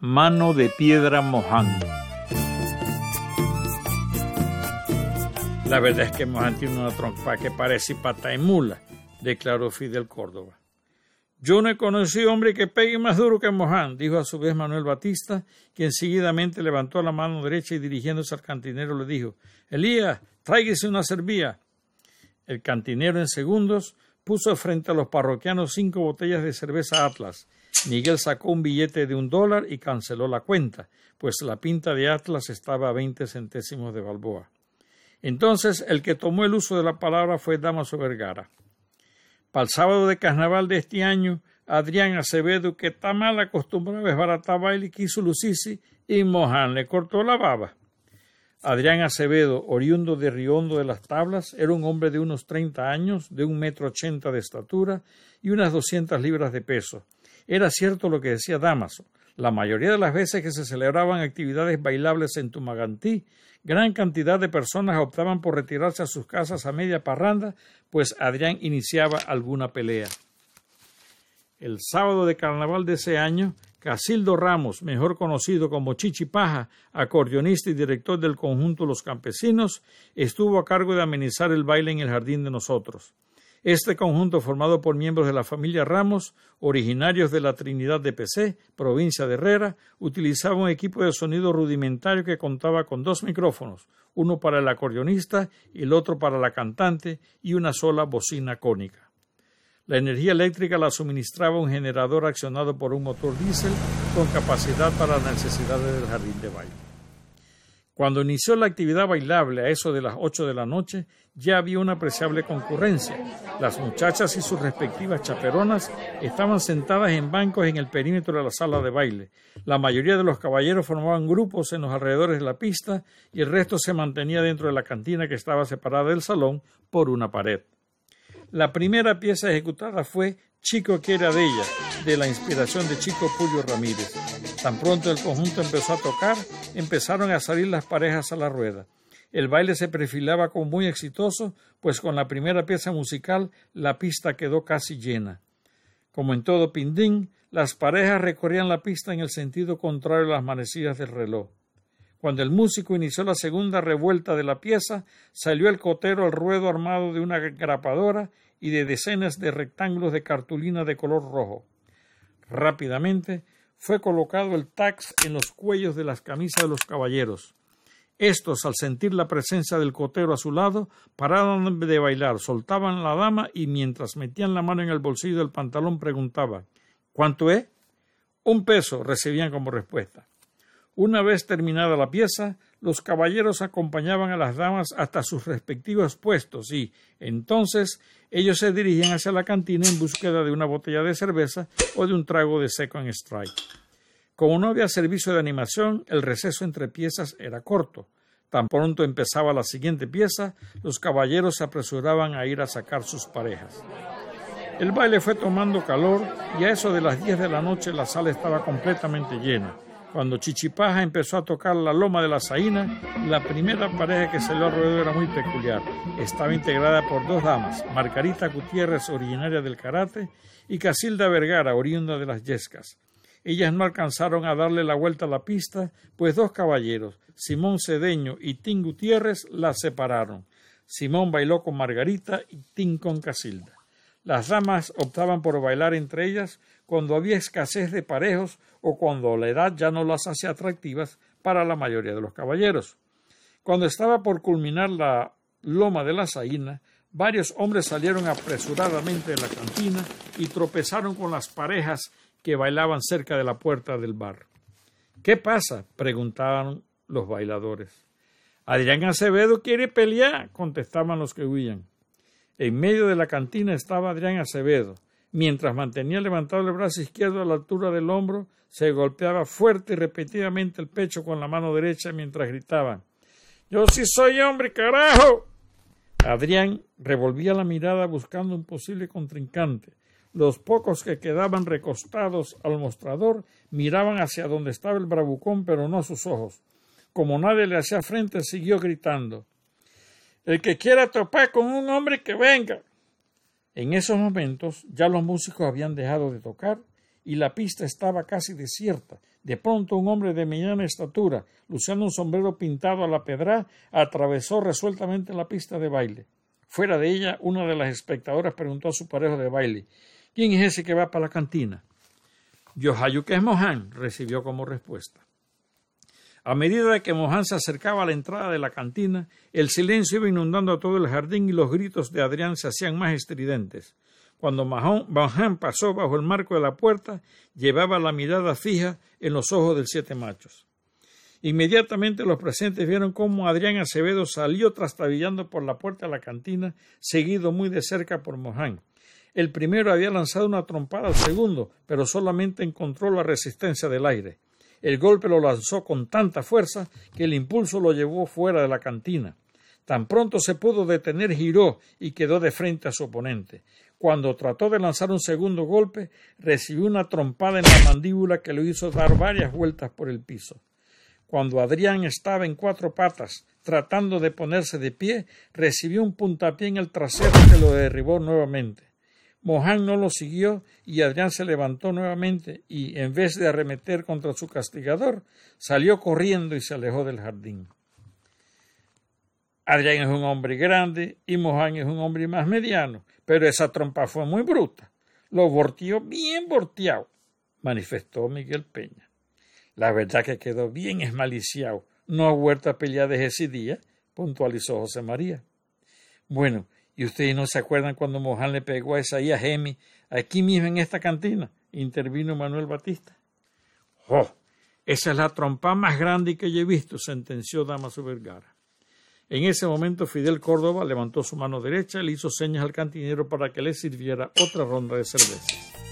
Mano de Piedra Moján. La verdad es que Moján tiene una trompa que parece pata de mula, declaró Fidel Córdoba. Yo no he conocido hombre que pegue más duro que Moján, dijo a su vez Manuel Batista, quien seguidamente levantó la mano derecha y dirigiéndose al cantinero le dijo Elías, tráigase una servía. El cantinero en segundos puso frente a los parroquianos cinco botellas de cerveza Atlas. Miguel sacó un billete de un dólar y canceló la cuenta, pues la pinta de Atlas estaba a veinte centésimos de Balboa. Entonces el que tomó el uso de la palabra fue Damaso Vergara. Para el sábado de carnaval de este año, Adrián Acevedo, que está mal acostumbrado a desbaratar baile, quiso lucirse y Moján le cortó la baba. Adrián Acevedo, oriundo de Riondo de las Tablas, era un hombre de unos treinta años, de un metro ochenta de estatura y unas doscientas libras de peso. Era cierto lo que decía Damaso. La mayoría de las veces que se celebraban actividades bailables en Tumagantí, gran cantidad de personas optaban por retirarse a sus casas a media parranda, pues Adrián iniciaba alguna pelea. El sábado de carnaval de ese año, Casildo Ramos, mejor conocido como Chichi Paja, acordeonista y director del conjunto Los Campesinos, estuvo a cargo de amenizar el baile en el Jardín de Nosotros. Este conjunto, formado por miembros de la familia Ramos, originarios de la Trinidad de PC, provincia de Herrera, utilizaba un equipo de sonido rudimentario que contaba con dos micrófonos, uno para el acordeonista y el otro para la cantante, y una sola bocina cónica. La energía eléctrica la suministraba un generador accionado por un motor diésel con capacidad para las necesidades del jardín de baile. Cuando inició la actividad bailable a eso de las ocho de la noche, ya había una apreciable concurrencia. Las muchachas y sus respectivas chaperonas estaban sentadas en bancos en el perímetro de la sala de baile. La mayoría de los caballeros formaban grupos en los alrededores de la pista y el resto se mantenía dentro de la cantina que estaba separada del salón por una pared. La primera pieza ejecutada fue Chico que era de ella, de la inspiración de Chico Julio Ramírez. Tan pronto el conjunto empezó a tocar, empezaron a salir las parejas a la rueda. El baile se perfilaba como muy exitoso, pues con la primera pieza musical la pista quedó casi llena. Como en todo Pindín, las parejas recorrían la pista en el sentido contrario a las manecillas del reloj. Cuando el músico inició la segunda revuelta de la pieza, salió el cotero al ruedo armado de una grapadora y de decenas de rectángulos de cartulina de color rojo. Rápidamente fue colocado el tax en los cuellos de las camisas de los caballeros. Estos, al sentir la presencia del cotero a su lado, pararon de bailar, soltaban la dama y mientras metían la mano en el bolsillo del pantalón preguntaban ¿Cuánto es? Un peso recibían como respuesta. Una vez terminada la pieza, los caballeros acompañaban a las damas hasta sus respectivos puestos y, entonces, ellos se dirigían hacia la cantina en búsqueda de una botella de cerveza o de un trago de seco en strike. Como no había servicio de animación, el receso entre piezas era corto. Tan pronto empezaba la siguiente pieza, los caballeros se apresuraban a ir a sacar sus parejas. El baile fue tomando calor y a eso de las diez de la noche la sala estaba completamente llena. Cuando Chichipaja empezó a tocar la loma de la Zaina, la primera pareja que salió alrededor era muy peculiar. Estaba integrada por dos damas, Margarita Gutiérrez, originaria del karate, y Casilda Vergara, oriunda de las Yescas. Ellas no alcanzaron a darle la vuelta a la pista, pues dos caballeros, Simón Cedeño y Tim Gutiérrez, las separaron. Simón bailó con Margarita y Tim con Casilda. Las damas optaban por bailar entre ellas cuando había escasez de parejos o cuando la edad ya no las hacía atractivas para la mayoría de los caballeros. Cuando estaba por culminar la loma de la Zaina, varios hombres salieron apresuradamente de la cantina y tropezaron con las parejas que bailaban cerca de la puerta del bar. ¿Qué pasa? preguntaban los bailadores. Adrián Acevedo quiere pelear, contestaban los que huían. En medio de la cantina estaba Adrián Acevedo, Mientras mantenía levantado el brazo izquierdo a la altura del hombro, se golpeaba fuerte y repetidamente el pecho con la mano derecha mientras gritaba Yo sí soy hombre, carajo. Adrián revolvía la mirada buscando un posible contrincante. Los pocos que quedaban recostados al mostrador miraban hacia donde estaba el bravucón, pero no sus ojos. Como nadie le hacía frente, siguió gritando El que quiera topar con un hombre que venga. En esos momentos ya los músicos habían dejado de tocar y la pista estaba casi desierta, De pronto un hombre de mediana estatura, luciendo un sombrero pintado a la pedra, atravesó resueltamente la pista de baile. Fuera de ella, una de las espectadoras preguntó a su pareja de baile ¿Quién es ese que va para la cantina? Yohayu que es Mohan, recibió como respuesta. A medida que Mohan se acercaba a la entrada de la cantina, el silencio iba inundando todo el jardín y los gritos de Adrián se hacían más estridentes. Cuando Mohan pasó bajo el marco de la puerta, llevaba la mirada fija en los ojos del siete machos. Inmediatamente los presentes vieron cómo Adrián Acevedo salió trastabillando por la puerta de la cantina, seguido muy de cerca por Mohan. El primero había lanzado una trompada al segundo, pero solamente encontró la resistencia del aire. El golpe lo lanzó con tanta fuerza que el impulso lo llevó fuera de la cantina. Tan pronto se pudo detener, giró y quedó de frente a su oponente. Cuando trató de lanzar un segundo golpe, recibió una trompada en la mandíbula que lo hizo dar varias vueltas por el piso. Cuando Adrián estaba en cuatro patas, tratando de ponerse de pie, recibió un puntapié en el trasero que lo derribó nuevamente. Mohan no lo siguió y Adrián se levantó nuevamente y, en vez de arremeter contra su castigador, salió corriendo y se alejó del jardín. Adrián es un hombre grande y Mohan es un hombre más mediano, pero esa trompa fue muy bruta. Lo volteó bien volteado, manifestó Miguel Peña. La verdad que quedó bien esmaliciado. No ha vuelto a pelear ese día, puntualizó José María. Bueno, ¿Y ustedes no se acuerdan cuando Mohan le pegó a esa a Gemi aquí mismo en esta cantina? intervino Manuel Batista. ¡Oh! Esa es la trompa más grande que yo he visto, sentenció Damaso Vergara. En ese momento Fidel Córdoba levantó su mano derecha y le hizo señas al cantinero para que le sirviera otra ronda de cervezas.